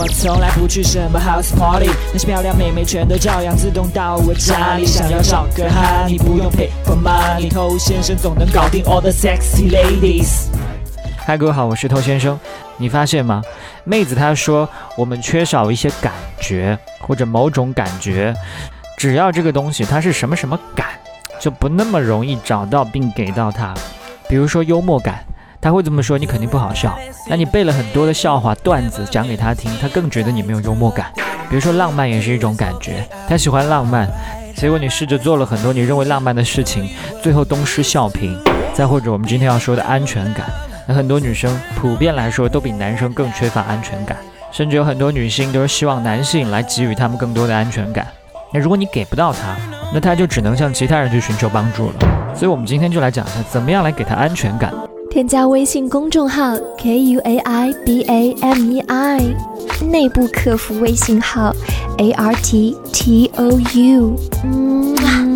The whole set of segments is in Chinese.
我从来不去什么 house party，那些漂亮妹妹全都照样自动到我家里。想要找个哈，你不用 pay for money，偷先生总能搞定 all the sexy ladies。嗨，各位好，我是偷先生。你发现吗？妹子她说我们缺少一些感觉或者某种感觉，只要这个东西它是什么什么感，就不那么容易找到并给到她。比如说幽默感。他会这么说，你肯定不好笑。那你背了很多的笑话段子讲给他听，他更觉得你没有幽默感。比如说浪漫也是一种感觉，他喜欢浪漫，结果你试着做了很多你认为浪漫的事情，最后东施效颦。再或者我们今天要说的安全感，那很多女生普遍来说都比男生更缺乏安全感，甚至有很多女性都是希望男性来给予他们更多的安全感。那如果你给不到他，那他就只能向其他人去寻求帮助了。所以我们今天就来讲一下，怎么样来给他安全感。添加微信公众号 k u a i b a m e i，内部客服微信号 a r t t o u。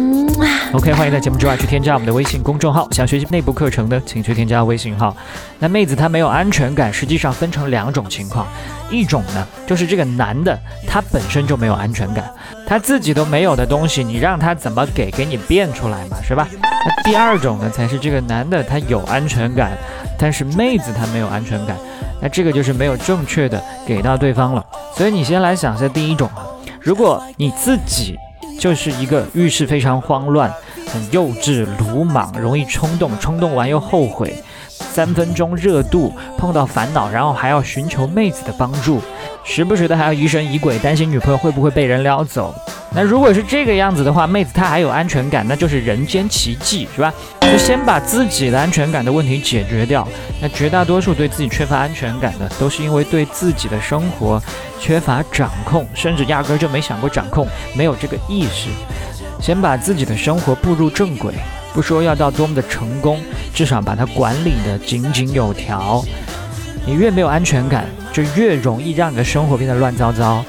OK，欢迎在节目之外去添加我们的微信公众号。想学习内部课程的，请去添加微信号。那妹子她没有安全感，实际上分成两种情况。一种呢，就是这个男的他本身就没有安全感，他自己都没有的东西，你让他怎么给？给你变出来嘛，是吧？那第二种呢，才是这个男的他有安全感，但是妹子她没有安全感，那这个就是没有正确的给到对方了。所以你先来想一下第一种啊，如果你自己。就是一个遇事非常慌乱、很幼稚、鲁莽、容易冲动，冲动完又后悔，三分钟热度，碰到烦恼，然后还要寻求妹子的帮助，时不时的还要疑神疑鬼，担心女朋友会不会被人撩走。那如果是这个样子的话，妹子她还有安全感，那就是人间奇迹，是吧？就先把自己的安全感的问题解决掉。那绝大多数对自己缺乏安全感的，都是因为对自己的生活缺乏掌控，甚至压根儿就没想过掌控，没有这个意识。先把自己的生活步入正轨，不说要到多么的成功，至少把它管理的井井有条。你越没有安全感，就越容易让你的生活变得乱糟糟。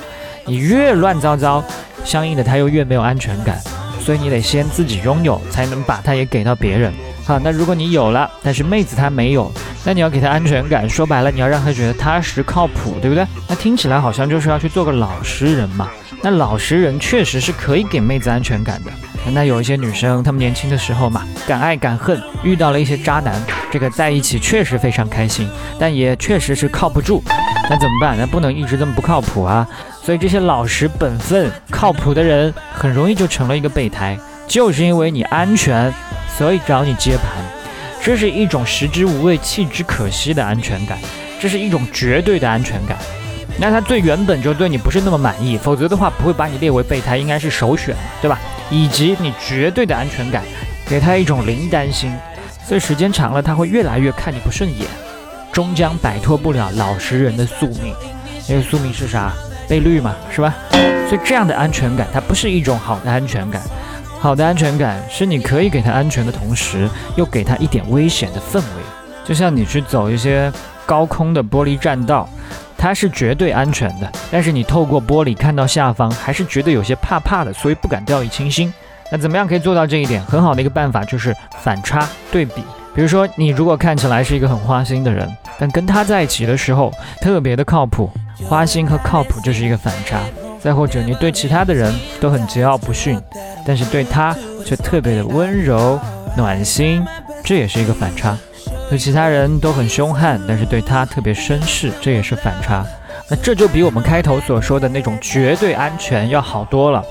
你越乱糟糟。相应的，他又越没有安全感，所以你得先自己拥有，才能把它也给到别人。好，那如果你有了，但是妹子她没有，那你要给她安全感。说白了，你要让她觉得踏实靠谱，对不对？那听起来好像就是要去做个老实人嘛。那老实人确实是可以给妹子安全感的。那有一些女生，她们年轻的时候嘛，敢爱敢恨，遇到了一些渣男，这个在一起确实非常开心，但也确实是靠不住。那怎么办？那不能一直这么不靠谱啊！所以这些老实本分、靠谱的人，很容易就成了一个备胎。就是因为你安全，所以找你接盘。这是一种食之无味、弃之可惜的安全感，这是一种绝对的安全感。那他最原本就对你不是那么满意，否则的话不会把你列为备胎，应该是首选，对吧？以及你绝对的安全感，给他一种零担心，所以时间长了，他会越来越看你不顺眼。终将摆脱不了老实人的宿命，那个宿命是啥？被绿嘛，是吧？所以这样的安全感，它不是一种好的安全感。好的安全感是你可以给他安全的同时，又给他一点危险的氛围。就像你去走一些高空的玻璃栈道，它是绝对安全的，但是你透过玻璃看到下方，还是觉得有些怕怕的，所以不敢掉以轻心。那怎么样可以做到这一点？很好的一个办法就是反差对比。比如说，你如果看起来是一个很花心的人，但跟他在一起的时候特别的靠谱，花心和靠谱就是一个反差。再或者，你对其他的人都很桀骜不驯，但是对他却特别的温柔暖心，这也是一个反差。对其他人都很凶悍，但是对他特别绅士，这也是反差。那这就比我们开头所说的那种绝对安全要好多了。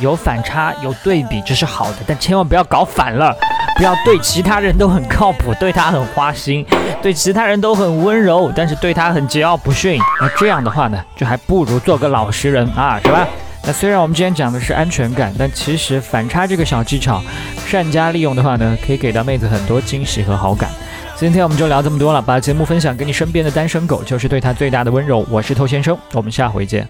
有反差，有对比，这是好的，但千万不要搞反了。不要对其他人都很靠谱，对他很花心；对其他人都很温柔，但是对他很桀骜不驯。那这样的话呢，就还不如做个老实人啊，是吧？那虽然我们今天讲的是安全感，但其实反差这个小技巧，善加利用的话呢，可以给到妹子很多惊喜和好感。今天我们就聊这么多了，把节目分享给你身边的单身狗，就是对他最大的温柔。我是偷先生，我们下回见。